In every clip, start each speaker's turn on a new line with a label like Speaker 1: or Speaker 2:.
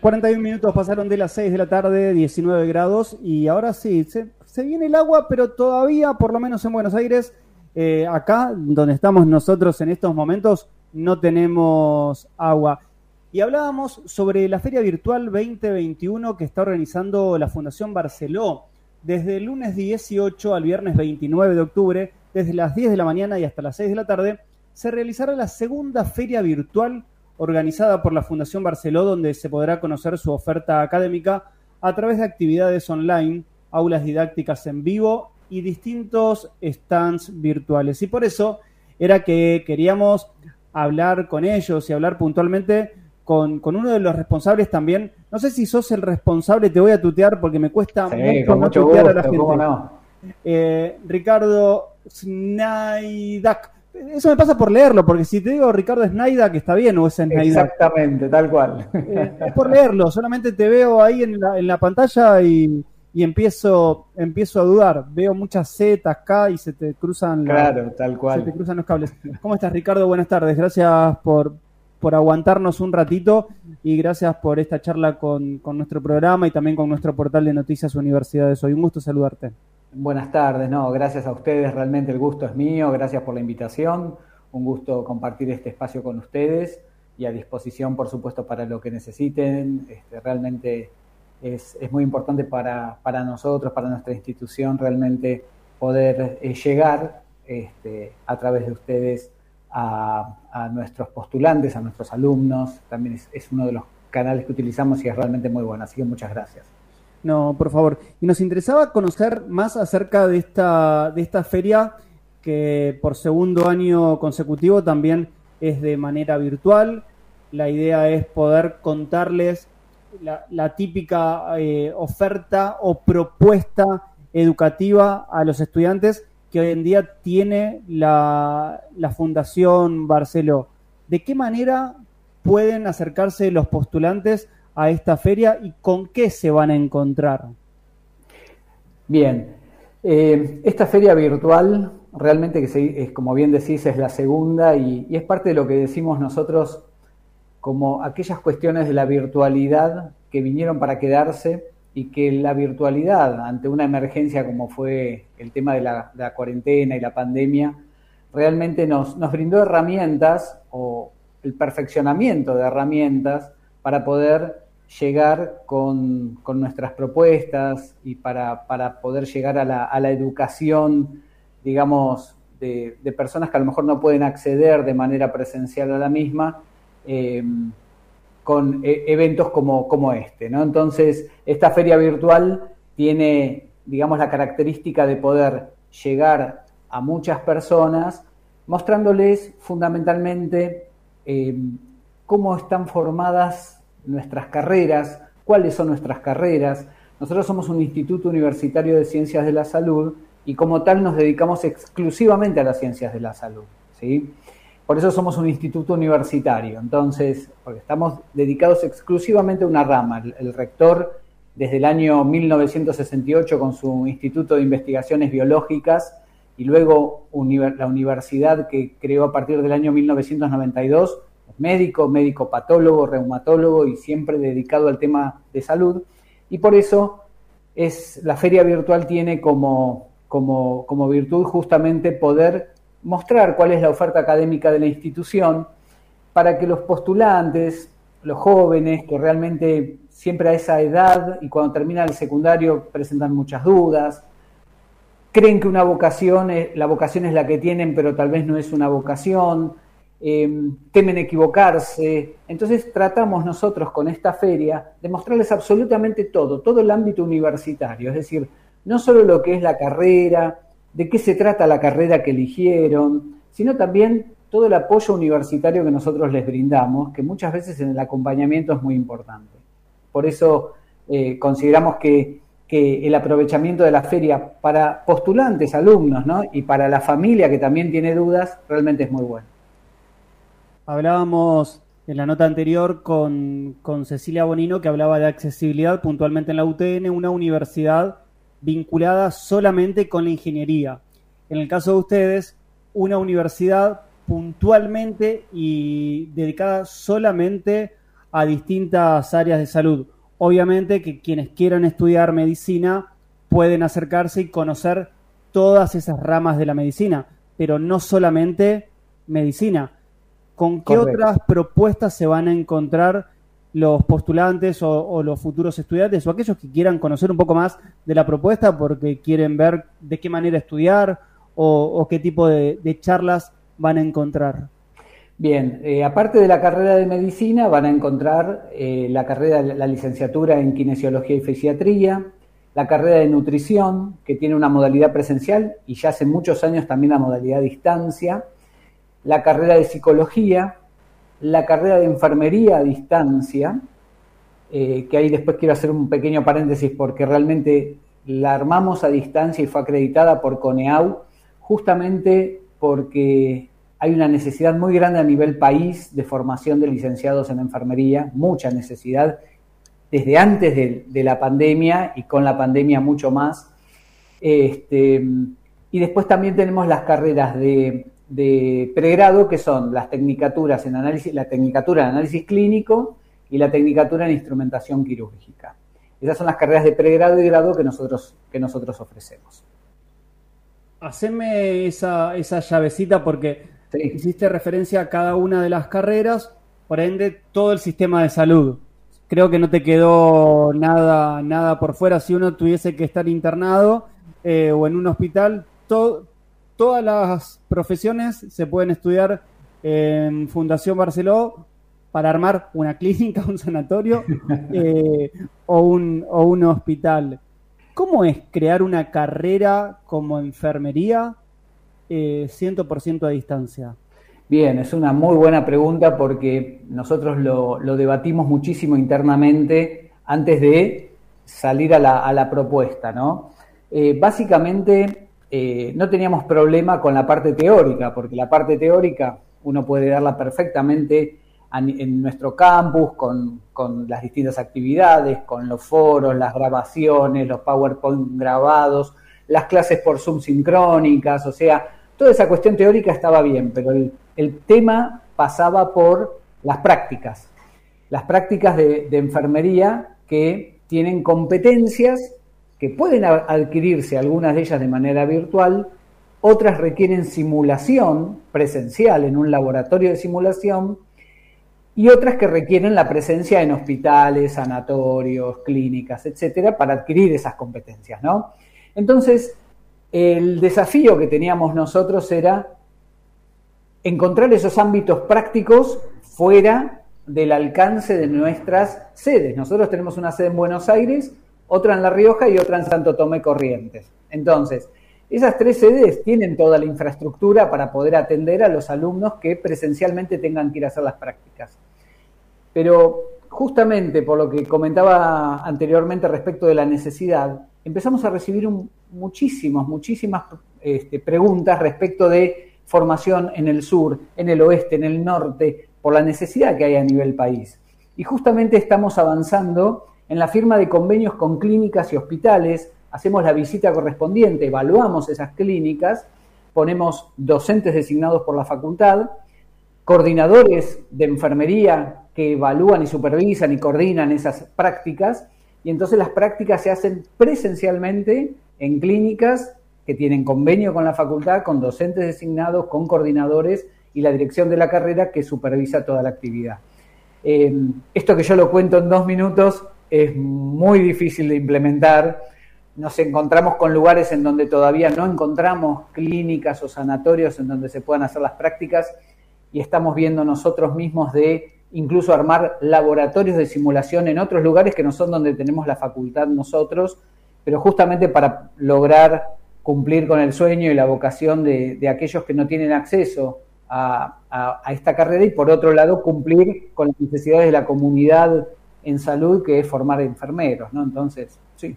Speaker 1: 41 minutos pasaron de las 6 de la tarde, 19 grados, y ahora sí, se, viene el agua, pero todavía, por lo menos en Buenos Aires, eh, acá, donde estamos nosotros en estos momentos, no tenemos agua. Y hablábamos sobre la Feria Virtual 2021 que está organizando la Fundación Barceló desde el lunes 18 al viernes 29 de octubre, desde las 10 de la mañana y hasta las 6 de la tarde, se realizará la segunda feria virtual organizada por la Fundación Barceló, donde se podrá conocer su oferta académica a través de actividades online, aulas didácticas en vivo y distintos stands virtuales. Y por eso era que queríamos hablar con ellos y hablar puntualmente con, uno de los responsables también. No sé si sos el responsable, te voy a tutear porque me cuesta mucho, tutear a la gente. Eh, Ricardo Snaidak eso me pasa por leerlo, porque si te digo Ricardo Snaida, que está bien, o es Snaida.
Speaker 2: Exactamente, tal cual.
Speaker 1: Eh, es por leerlo, solamente te veo ahí en la, en la pantalla y, empiezo, empiezo a dudar. Veo muchas Z acá y se te cruzan,
Speaker 2: claro, tal cual.
Speaker 1: Se te cruzan los cables. ¿Cómo estás, Ricardo? Buenas tardes. Gracias por, por aguantarnos un ratito y gracias por esta charla con, con nuestro programa y también con nuestro portal de noticias Universidades Hoy. Un gusto saludarte.
Speaker 2: Buenas tardes, no, gracias a ustedes, realmente el gusto es mío, gracias por la invitación, un gusto compartir este espacio con ustedes y a disposición, por supuesto, para lo que necesiten. Este, realmente es, muy importante para, nosotros, para nuestra institución, realmente poder eh, llegar este, a través de ustedes a, nuestros postulantes, a nuestros alumnos. También es uno de los canales que utilizamos y es realmente muy bueno. Así que muchas gracias.
Speaker 1: No, por favor. Y nos interesaba conocer más acerca de esta, de esta feria que por segundo año consecutivo también es de manera virtual. La idea es poder contarles la, típica eh, oferta o propuesta educativa a los estudiantes que hoy en día tiene la, la Fundación Barceló. ¿De qué manera pueden acercarse los postulantes a esta feria y con qué se van a encontrar?
Speaker 2: Bien, eh, esta feria virtual realmente que es, como bien decís es la segunda y, es parte de lo que decimos nosotros como aquellas cuestiones de la virtualidad que vinieron para quedarse y que la virtualidad ante una emergencia como fue el tema de la, cuarentena y la pandemia, realmente nos, nos, brindó herramientas o el perfeccionamiento de herramientas para poder llegar con, nuestras propuestas y para, poder llegar a la, educación, digamos, de, personas que a lo mejor no pueden acceder de manera presencial a la misma, eh, con e, eventos como, como este. ¿no? Entonces, esta feria virtual tiene, digamos, la característica de poder llegar a muchas personas mostrándoles fundamentalmente eh, cómo están formadas nuestras carreras, cuáles son nuestras carreras. Nosotros somos un instituto universitario de ciencias de la salud y como tal nos dedicamos exclusivamente a las ciencias de la salud. ¿sí? Por eso somos un instituto universitario, entonces, porque estamos dedicados exclusivamente a una rama. El, rector, desde el año 1968, con su Instituto de Investigaciones Biológicas, y luego la universidad que creó a partir del año 1992, médico, médico patólogo, reumatólogo y siempre dedicado al tema de salud. Y por eso es, la feria virtual tiene como, como, como virtud justamente poder mostrar cuál es la oferta académica de la institución para que los postulantes, los jóvenes que realmente siempre a esa edad y cuando terminan el secundario presentan muchas dudas, creen que una vocación, la vocación es la que tienen, pero tal vez no es una vocación, Em, temen equivocarse. Entonces tratamos nosotros con esta feria de mostrarles absolutamente todo, todo el ámbito universitario, es decir, no solo lo que es la carrera, de qué se trata la carrera que eligieron, sino también todo el apoyo universitario que nosotros les brindamos, que muchas veces en el acompañamiento es muy importante. Por eso eh, consideramos que, que, el aprovechamiento de la feria para postulantes, alumnos, ¿no? y para la familia que también tiene dudas, realmente es muy bueno.
Speaker 1: Hablábamos en la nota anterior con, Cecilia Bonino que hablaba de accesibilidad puntualmente en la UTN, una universidad vinculada solamente con la ingeniería. En el caso de ustedes, una universidad puntualmente y dedicada solamente a distintas áreas de salud. Obviamente que quienes quieran estudiar medicina pueden acercarse y conocer todas esas ramas de la medicina, pero no solamente medicina. ¿Con qué otras propuestas se van a encontrar los postulantes o, los futuros estudiantes o aquellos que quieran conocer un poco más de la propuesta porque quieren ver de qué manera estudiar o, qué tipo de, charlas van a encontrar?
Speaker 2: Bien, eh, aparte de la carrera de medicina, van a encontrar eh, la carrera, la licenciatura en kinesiología y fisiatría, la carrera de nutrición, que tiene una modalidad presencial y ya hace muchos años también la modalidad a distancia, la carrera de psicología, la carrera de enfermería a distancia, eh, que ahí después quiero hacer un pequeño paréntesis porque realmente la armamos a distancia y fue acreditada por CONEAU, justamente porque hay una necesidad muy grande a nivel país de formación de licenciados en enfermería, mucha necesidad, desde antes de, la pandemia y con la pandemia mucho más. Este, y después también tenemos las carreras de de pregrado que son las tecnicaturas en análisis, la tecnicatura en análisis clínico y la tecnicatura en instrumentación quirúrgica. Esas son las carreras de pregrado y grado que nosotros, que nosotros ofrecemos.
Speaker 1: Haceme esa, esa llavecita porque hiciste referencia a cada una de las carreras, por ende todo el sistema de salud. Creo que no te quedó nada, nada por fuera. Si uno tuviese que estar internado eh, o en un hospital, todo, todas las profesiones se pueden estudiar en Fundación Barceló para armar una clínica, un sanatorio eh, o, un, o un hospital. ¿Cómo es crear una carrera como enfermería 100% eh, a distancia?
Speaker 2: Bien, es una muy buena pregunta porque nosotros lo, debatimos muchísimo internamente antes de salir a la, propuesta, ¿no? Eh, básicamente eh, no teníamos problema con la parte teórica, porque la parte teórica uno puede darla perfectamente en nuestro campus, con, las distintas actividades, con los foros, las grabaciones, los PowerPoint grabados, las clases por Zoom sincrónicas, o sea, toda esa cuestión teórica estaba bien, pero el, tema pasaba por las prácticas, las prácticas de enfermería que tienen competencias que pueden adquirirse algunas de ellas de manera virtual, otras requieren simulación presencial en un laboratorio de simulación y otras que requieren la presencia en hospitales, sanatorios, clínicas, etcétera, para adquirir esas competencias, ¿no? Entonces, el desafío que teníamos nosotros era encontrar esos ámbitos prácticos fuera del alcance de nuestras sedes. Nosotros tenemos una sede en Buenos Aires otra en La Rioja y otra en Santo Tomé Corrientes. Entonces, esas tres sedes tienen toda la infraestructura para poder atender a los alumnos que presencialmente tengan que ir a hacer las prácticas. Pero justamente por lo que comentaba anteriormente respecto de la necesidad, empezamos a recibir muchísimas, muchísimas este, preguntas respecto de formación en el sur, en el oeste, en el norte, por la necesidad que hay a nivel país. Y justamente estamos avanzando en la firma de convenios con clínicas y hospitales, hacemos la visita correspondiente, evaluamos esas clínicas, ponemos docentes designados por la facultad, coordinadores de enfermería que evalúan y supervisan y coordinan esas prácticas, y entonces las prácticas se hacen presencialmente en clínicas que tienen convenio con la facultad, con docentes designados, con coordinadores y la dirección de la carrera que supervisa toda la actividad. Eh, esto que yo lo cuento en dos minutos es muy difícil de implementar. Nos encontramos con lugares en donde todavía no encontramos clínicas o sanatorios en donde se puedan hacer las prácticas y estamos viendo nosotros mismos de incluso armar laboratorios de simulación en otros lugares que no son donde tenemos la facultad nosotros, pero justamente para lograr cumplir con el sueño y la vocación de, aquellos que no tienen acceso a, a, esta carrera y por otro lado cumplir con las necesidades de la comunidad en salud, que es formar enfermeros, ¿no? Entonces, sí.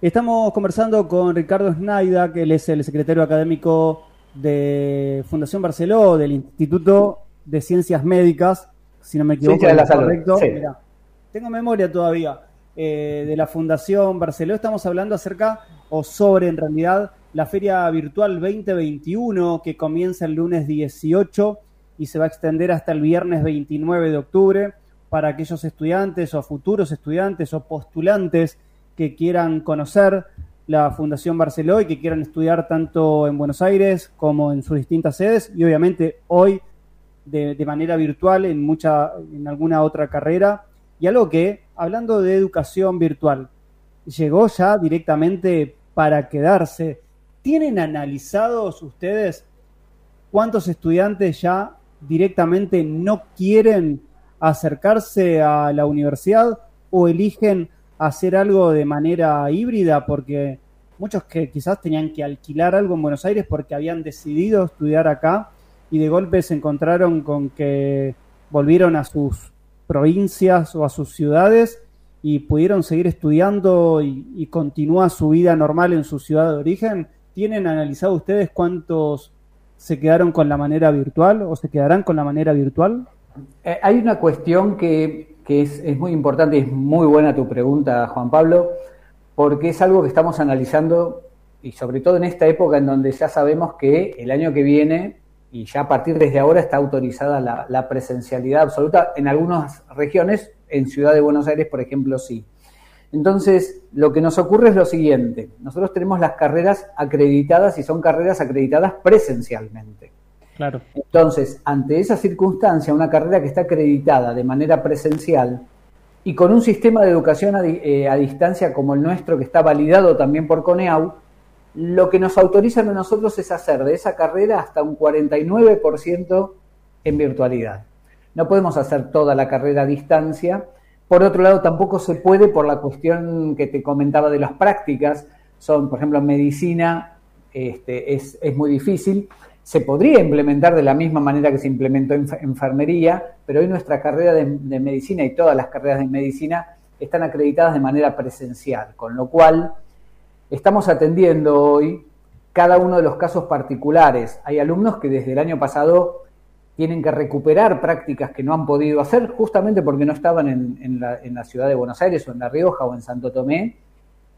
Speaker 1: Estamos conversando con Ricardo Snaida, que él es el secretario académico de Fundación Barceló, del Instituto de Ciencias Médicas, si no me equivoco.
Speaker 2: de la correcto.
Speaker 1: tengo memoria todavía eh, de la Fundación Barceló. Estamos hablando acerca o sobre, en realidad, la Feria Virtual 2021 que comienza el lunes 18 y se va a extender hasta el viernes 29 de octubre para aquellos estudiantes o futuros estudiantes o postulantes que quieran conocer la Fundación Barceló y que quieran estudiar tanto en Buenos Aires como en sus distintas sedes y obviamente hoy de, manera virtual en mucha en alguna otra carrera. Y algo que hablando de educación virtual llegó ya directamente para quedarse. Tienen analizados ustedes cuántos estudiantes ya directamente no quieren acercarse a la universidad o eligen hacer algo de manera híbrida porque muchos que quizás tenían que alquilar algo en Buenos Aires porque habían decidido estudiar acá y de golpe se encontraron con que volvieron a sus provincias o a sus ciudades y pudieron seguir estudiando y, y continúa su vida normal en su ciudad de origen. ¿Tienen analizado ustedes cuántos se quedaron con la manera virtual o se quedarán con la manera virtual?
Speaker 2: Eh, hay una cuestión que, es, muy importante y es muy buena tu pregunta, Juan Pablo, porque es algo que estamos analizando y sobre todo en esta época en donde ya sabemos que el año que viene y ya a partir desde ahora está autorizada la, la presencialidad absoluta en algunas regiones, en Ciudad de Buenos Aires, por ejemplo, sí. Entonces, lo que nos ocurre es lo siguiente. Nosotros tenemos las carreras acreditadas y son carreras acreditadas presencialmente.
Speaker 1: Claro.
Speaker 2: Entonces, ante esa circunstancia, una carrera que está acreditada de manera presencial y con un sistema de educación a, eh, distancia como el nuestro, que está validado también por CONEAU, lo que nos autorizan a nosotros es hacer de esa carrera hasta un 49% en virtualidad. No podemos hacer toda la carrera a distancia, por otro lado, tampoco se puede por la cuestión que te comentaba de las prácticas. Son, por ejemplo, en medicina este, es, muy difícil. Se podría implementar de la misma manera que se implementó en enfermería, pero hoy nuestra carrera de, de medicina y todas las carreras de medicina están acreditadas de manera presencial, con lo cual estamos atendiendo hoy cada uno de los casos particulares. Hay alumnos que desde el año pasado tienen que recuperar prácticas que no han podido hacer justamente porque no estaban en, la, ciudad de Buenos Aires o en La Rioja o en Santo Tomé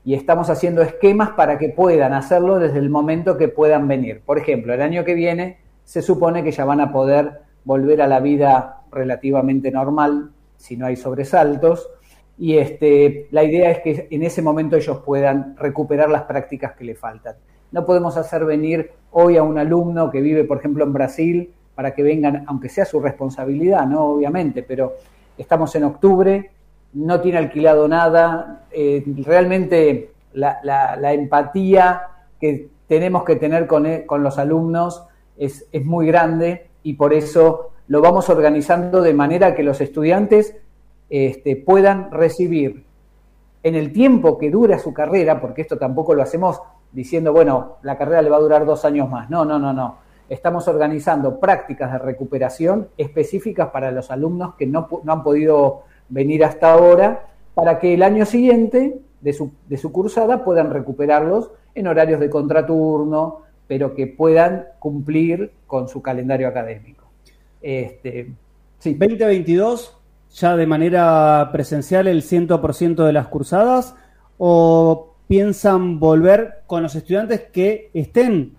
Speaker 2: y estamos haciendo esquemas para que puedan hacerlo desde el momento que puedan venir. Por ejemplo, el año que viene se supone que ya van a poder volver a la vida relativamente normal si no hay sobresaltos y este, la idea es que en ese momento ellos puedan recuperar las prácticas que le faltan. No podemos hacer venir hoy a un alumno que vive, por ejemplo, en Brasil para que vengan, aunque sea su responsabilidad, ¿no? Obviamente, pero estamos en octubre, no tiene alquilado nada, eh, realmente la, empatía que tenemos que tener con, e, con los alumnos es, es, muy grande y por eso lo vamos organizando de manera que los estudiantes este, puedan recibir en el tiempo que dura su carrera, porque esto tampoco lo hacemos diciendo, bueno, la carrera le va a durar dos años más. No, no, no, no estamos organizando prácticas de recuperación específicas para los alumnos que no, han podido venir hasta ahora, para que el año siguiente de su, de su cursada puedan recuperarlos en horarios de contraturno, pero que puedan cumplir con su calendario académico.
Speaker 1: Este, sí. 2022, ya de manera presencial el 100% de las cursadas, o piensan volver con los estudiantes que estén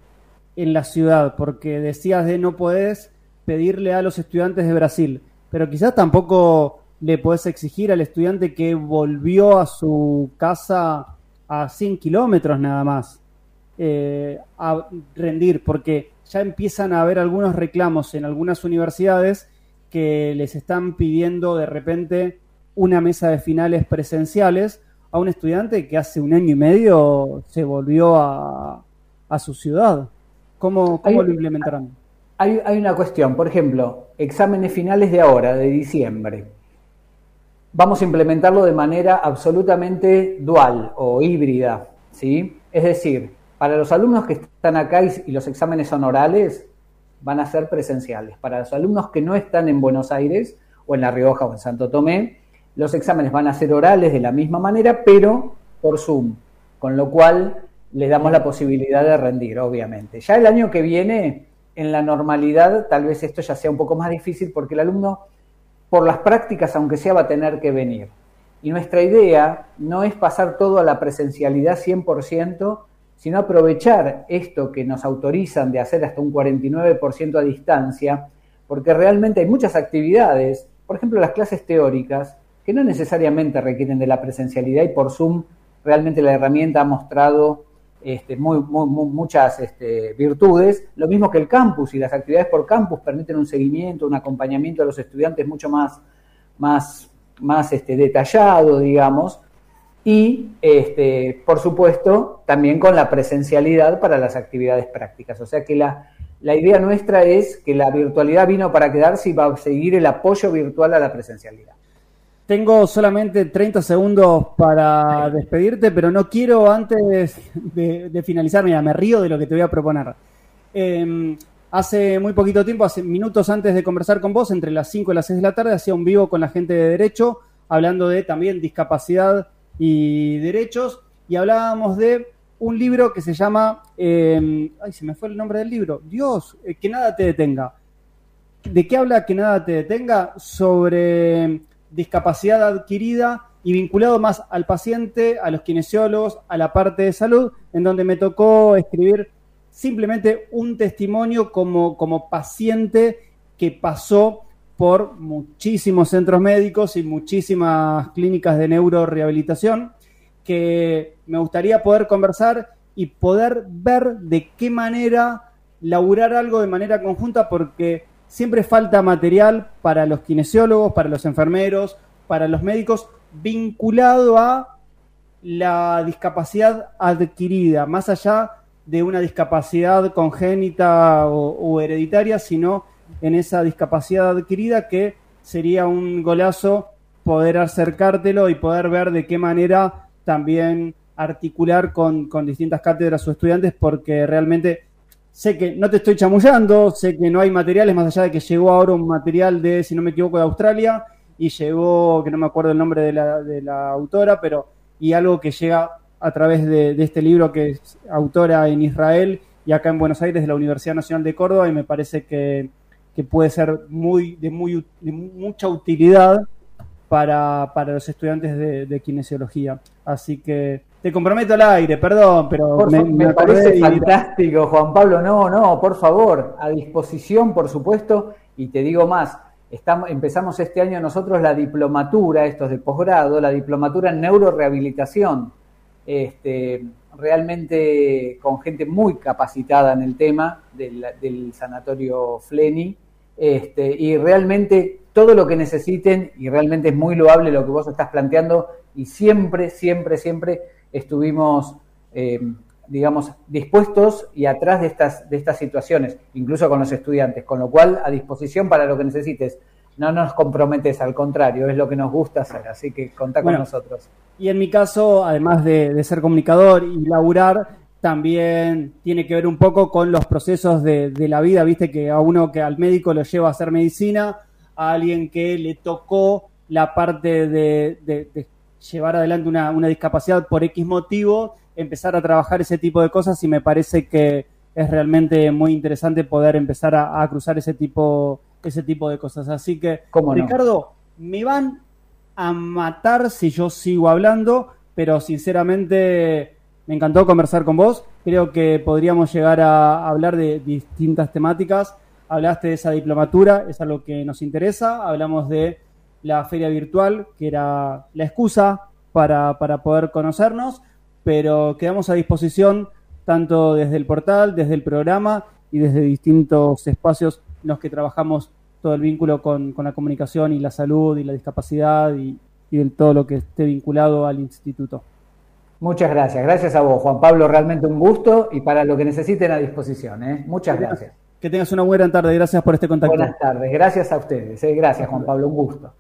Speaker 1: en la ciudad, porque decías de no podés pedirle a los estudiantes de Brasil, pero quizás tampoco le podés exigir al estudiante que volvió a su casa a 100 kilómetros nada más eh, a rendir, porque ya empiezan a haber algunos reclamos en algunas universidades que les están pidiendo de repente una mesa de finales presenciales a un estudiante que hace un año y medio se volvió a, a su ciudad. ¿Cómo, lo implementarán?
Speaker 2: Hay, una cuestión, por ejemplo, exámenes finales de ahora, de diciembre. Vamos a implementarlo de manera absolutamente dual o híbrida, ¿sí? Es decir, para los alumnos que están acá y, los exámenes son orales, van a ser presenciales. Para los alumnos que no están en Buenos Aires o en La Rioja o en Santo Tomé, los exámenes van a ser orales de la misma manera, pero por Zoom. Con lo cual, le damos la posibilidad de rendir, obviamente. Ya el año que viene, en la normalidad, tal vez esto ya sea un poco más difícil porque el alumno, por las prácticas, aunque sea, va a tener que venir. Y nuestra idea no es pasar todo a la presencialidad 100%, sino aprovechar esto que nos autorizan de hacer hasta un 49% a distancia, porque realmente hay muchas actividades por ejemplo, las clases teóricas, que no necesariamente requieren de la presencialidad y por Zoom realmente la herramienta ha mostrado este, muy, muchas este, virtudes, lo mismo que el campus y las actividades por campus permiten un seguimiento, un acompañamiento a los estudiantes mucho más, más, más este, detallado, digamos, y este, por supuesto también con la presencialidad para las actividades prácticas. O sea que la, la idea nuestra es que la virtualidad vino para quedarse y va a seguir el apoyo virtual a la presencialidad.
Speaker 1: Tengo solamente 30 segundos para despedirte, pero no quiero antes de, finalizar, mira, me río de lo que te voy a proponer. Em, hace muy poquito tiempo, hace minutos antes de conversar con vos, entre las 5 y las 6 de la tarde, hacía un vivo con la gente de Derecho, hablando de también discapacidad y derechos, y hablábamos de un libro que se llama, em, ay, se me fue el nombre del libro, Dios, eh, que nada te detenga. ¿De qué habla que nada te detenga? Sobre discapacidad adquirida y vinculado más al paciente, a los kinesiólogos, a la parte de salud, en donde me tocó escribir simplemente un testimonio como, como paciente que pasó por muchísimos centros médicos y muchísimas clínicas de neurorehabilitación, que me gustaría poder conversar y poder ver de qué manera laburar algo de manera conjunta, porque siempre falta material para los kinesiólogos, para los enfermeros, para los médicos, vinculado a la discapacidad adquirida, más allá de una discapacidad congénita o, hereditaria, sino en esa discapacidad adquirida que sería un golazo poder acercártelo y poder ver de qué manera también articular con, con distintas cátedras o estudiantes, porque realmente sé que no te estoy chamullando, sé que no hay materiales, más allá de que llegó ahora un material de, si no me equivoco, de Australia, y llegó, que no me acuerdo el nombre de la, de la autora, pero, y algo que llega a través de, este libro que es autora en Israel y acá en Buenos Aires de la Universidad Nacional de Córdoba, y me parece que, puede ser muy, de, muy, de mucha utilidad para, para los estudiantes de, de kinesiología. Así que te comprometo al aire, perdón, pero
Speaker 2: me, parece fantástico, Juan Pablo. No, no, por favor, a disposición, por supuesto. Y te digo más, estamos, empezamos este año nosotros la diplomatura, estos de posgrado, la diplomatura en neurorehabilitación. Este, realmente con gente muy capacitada en el tema del, sanatorio Fleni. Este, y realmente todo lo que necesiten, y realmente es muy loable lo que vos estás planteando, y siempre, siempre, siempre estuvimos, eh, digamos, dispuestos y atrás de estas, de estas situaciones, incluso con los estudiantes, con lo cual a disposición para lo que necesites. No nos comprometes, al contrario, es lo que nos gusta hacer, así que contá con nosotros.
Speaker 1: Y en mi caso, además de, ser comunicador y laburar, también tiene que ver un poco con los procesos de, la vida, viste que a uno que al médico lo lleva a hacer medicina, a alguien que le tocó la parte de, de llevar adelante una, discapacidad por X motivo, empezar a trabajar ese tipo de cosas y me parece que es realmente muy interesante poder empezar a, cruzar ese tipo, ese tipo de cosas. Así que, Ricardo, me van a matar si yo sigo hablando, pero sinceramente me encantó conversar con vos. Creo que podríamos llegar a hablar de distintas temáticas. Hablaste de esa diplomatura, es algo que nos interesa. Hablamos de la feria virtual, que era la excusa para, poder conocernos, pero quedamos a disposición tanto desde el portal, desde el programa y desde distintos espacios en los que trabajamos todo el vínculo con, la comunicación y la salud y la discapacidad y, y todo lo que esté vinculado al instituto.
Speaker 2: Muchas gracias. Gracias a vos, Juan Pablo. Realmente un gusto y para lo que necesiten a disposición. ¿eh? Muchas gracias.
Speaker 1: Que tengas una buena tarde. Gracias por este contacto.
Speaker 2: Buenas tardes. Gracias a ustedes. ¿eh? Gracias, Juan Pablo. Un gusto.